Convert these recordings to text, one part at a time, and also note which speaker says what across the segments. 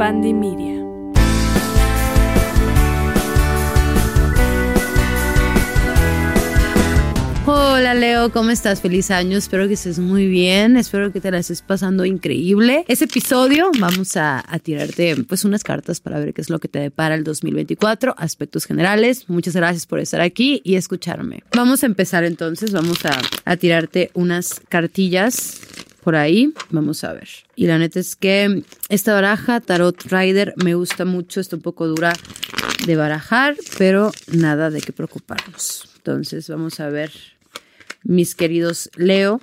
Speaker 1: Pandemia.
Speaker 2: Hola Leo, ¿cómo estás? Feliz año, espero que estés muy bien, espero que te la estés pasando increíble. Este episodio vamos a, tirarte pues unas cartas para ver qué es lo que te depara el 2024, aspectos generales. Muchas gracias por estar aquí y escucharme. Vamos a empezar entonces, vamos a tirarte unas cartillas por ahí. Vamos a ver. Y la neta es que esta baraja, Tarot Rider, me gusta mucho. Está un poco dura de barajar, pero nada de qué preocuparnos. Entonces vamos a ver, mis queridos Leo.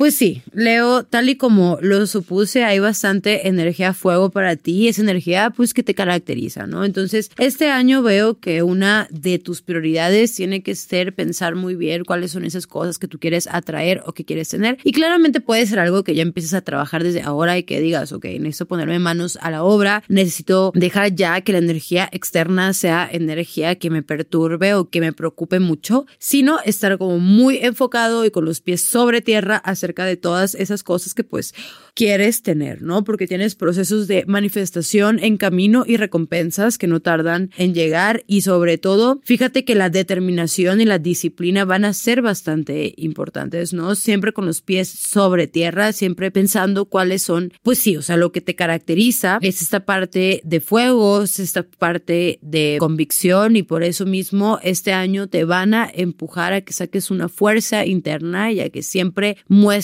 Speaker 2: Pues sí, Leo, tal y como lo supuse, hay bastante energía fuego para ti, esa energía pues que te caracteriza, ¿no? Entonces, este año veo que una de tus prioridades tiene que ser pensar muy bien cuáles son esas cosas que tú quieres atraer o que quieres tener. Y claramente puede ser algo que ya empieces a trabajar desde ahora y que digas, ok, necesito ponerme manos a la obra, necesito dejar ya que la energía externa sea energía que me perturbe o que me preocupe mucho, sino estar como muy enfocado y con los pies sobre tierra de todas esas cosas que pues quieres tener, ¿no? Porque tienes procesos de manifestación en camino y recompensas que no tardan en llegar y sobre todo, fíjate que la determinación y la disciplina van a ser bastante importantes, ¿no? Siempre con los pies sobre tierra, siempre pensando cuáles son, pues sí, o sea, lo que te caracteriza es esta parte de fuego, es esta parte de convicción y por eso mismo este año te van a empujar a que saques una fuerza interna y a que siempre muestres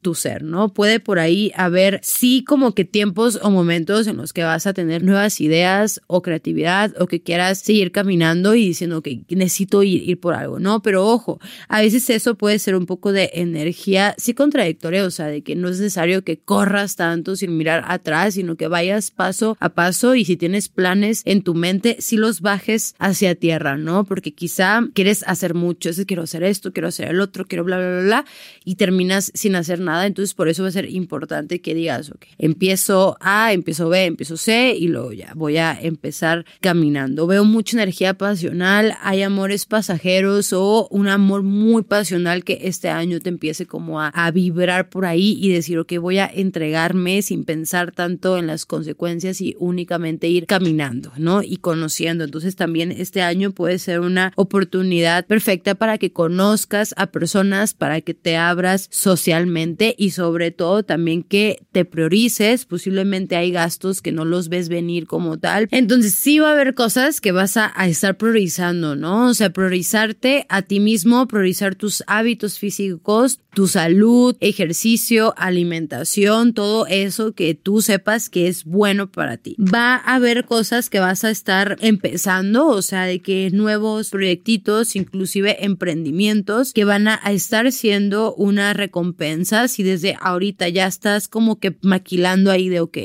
Speaker 2: tu ser, ¿no? Puede por ahí haber sí como que tiempos o momentos en los que vas a tener nuevas ideas o creatividad o que quieras seguir caminando y diciendo que necesito ir, ir por algo, ¿no? Pero ojo, a veces eso puede ser un poco de energía, sí contradictoria, o sea, de que no es necesario que corras tanto sin mirar atrás, sino que vayas paso a paso y si tienes planes en tu mente, sí los bajes hacia tierra, ¿no? Porque quizá quieres hacer mucho, es quiero hacer esto, quiero hacer el otro, quiero bla, bla, bla, bla, y terminas sin hacer nada, entonces por eso va a ser importante que digas, ok, empiezo A, empiezo B, empiezo C y luego ya voy a empezar caminando. Veo mucha energía pasional, hay amores pasajeros o un amor muy pasional que este año te empiece como a, a vibrar por ahí y decir, ok, voy a entregarme sin pensar tanto en las consecuencias y únicamente ir caminando, ¿no? Y conociendo. Entonces también este año puede ser una oportunidad perfecta para que conozcas a personas, para que te abras socialmente y sobre todo también que te priorices, posiblemente hay gastos que no los ves venir como tal. Entonces sí va a haber cosas que vas a, estar priorizando, ¿no? O sea, priorizarte a ti mismo, priorizar tus hábitos físicos, tu salud, ejercicio, alimentación, todo eso que tú sepas que es bueno para ti. Va a haber cosas que vas a estar empezando, o sea, de que nuevos proyectitos, inclusive emprendimientos que van a estar siendo una recompensa si desde ahorita ya estás como que maquilando ahí de, ok,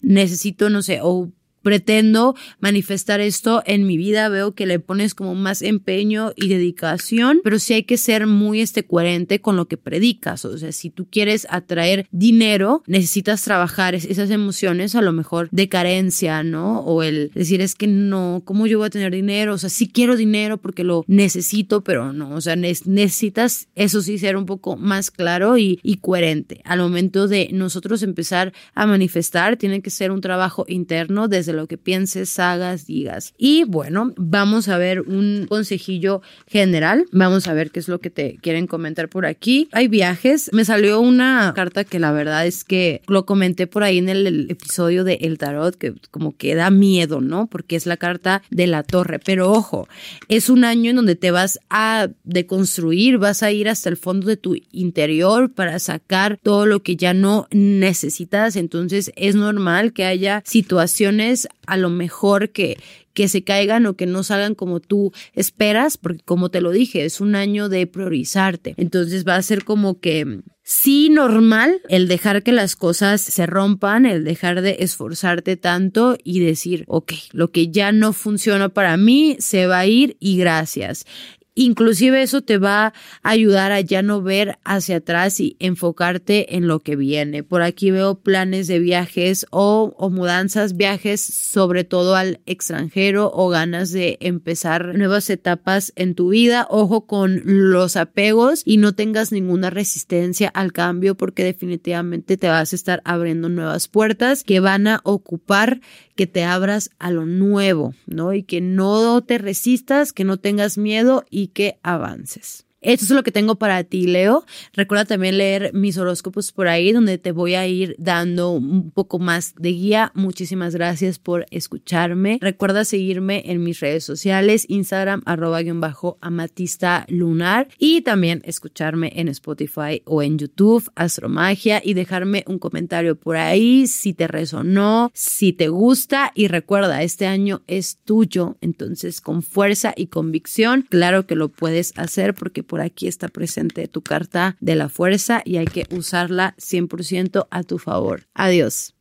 Speaker 2: necesito, no sé, o pretendo manifestar esto en mi vida, veo que le pones como más empeño y dedicación, pero sí hay que ser muy este coherente con lo que predicas, o sea, si tú quieres atraer dinero, necesitas trabajar esas emociones a lo mejor de carencia, ¿no? O el decir es que no, ¿cómo yo voy a tener dinero? O sea, sí quiero dinero porque lo necesito, pero no, o sea, necesitas eso sí ser un poco más claro y, y coherente. Al momento de nosotros empezar a manifestar, tiene que ser un trabajo interno desde lo que pienses, hagas, digas. Y bueno, vamos a ver un consejillo general. Vamos a ver qué es lo que te quieren comentar por aquí. Hay viajes. Me salió una carta que la verdad es que lo comenté por ahí en el episodio de El Tarot, que como que da miedo, ¿no? Porque es la carta de la torre. Pero ojo, es un año en donde te vas a deconstruir, vas a ir hasta el fondo de tu interior para sacar todo lo que ya no necesitas. Entonces es normal que haya situaciones a lo mejor que, que se caigan o que no salgan como tú esperas, porque como te lo dije, es un año de priorizarte. Entonces va a ser como que sí normal el dejar que las cosas se rompan, el dejar de esforzarte tanto y decir, ok, lo que ya no funciona para mí se va a ir y gracias Inclusive eso te va a ayudar a ya no ver hacia atrás y enfocarte en lo que viene. Por aquí veo planes de viajes o, mudanzas, viajes sobre todo al extranjero o ganas de empezar nuevas etapas en tu vida. Ojo con los apegos y no tengas ninguna resistencia al cambio porque definitivamente te vas a estar abriendo nuevas puertas que van a ocupar que te abras a lo nuevo, ¿no? Y que no te resistas, que no tengas miedo y que avances. Esto es lo que tengo para ti, Leo. Recuerda también leer mis horóscopos por ahí, donde te voy a ir dando un poco más de guía. Muchísimas gracias por escucharme. Recuerda seguirme en mis redes sociales, Instagram, arroba guion bajo amatista lunar, y también escucharme en Spotify o en YouTube, Astromagia, y dejarme un comentario por ahí si te resonó, si te gusta. Y recuerda, este año es tuyo, entonces con fuerza y convicción, claro que lo puedes hacer porque por aquí está presente tu carta de la fuerza y hay que usarla 100% a tu favor. Adiós.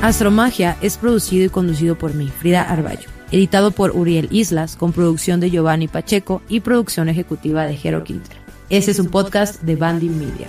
Speaker 1: Astromagia es producido y conducido por mí, Frida Arballo. Editado por Uriel Islas, con producción de Giovanni Pacheco y producción ejecutiva de Jero Quinter. Este es un podcast de Banding Media.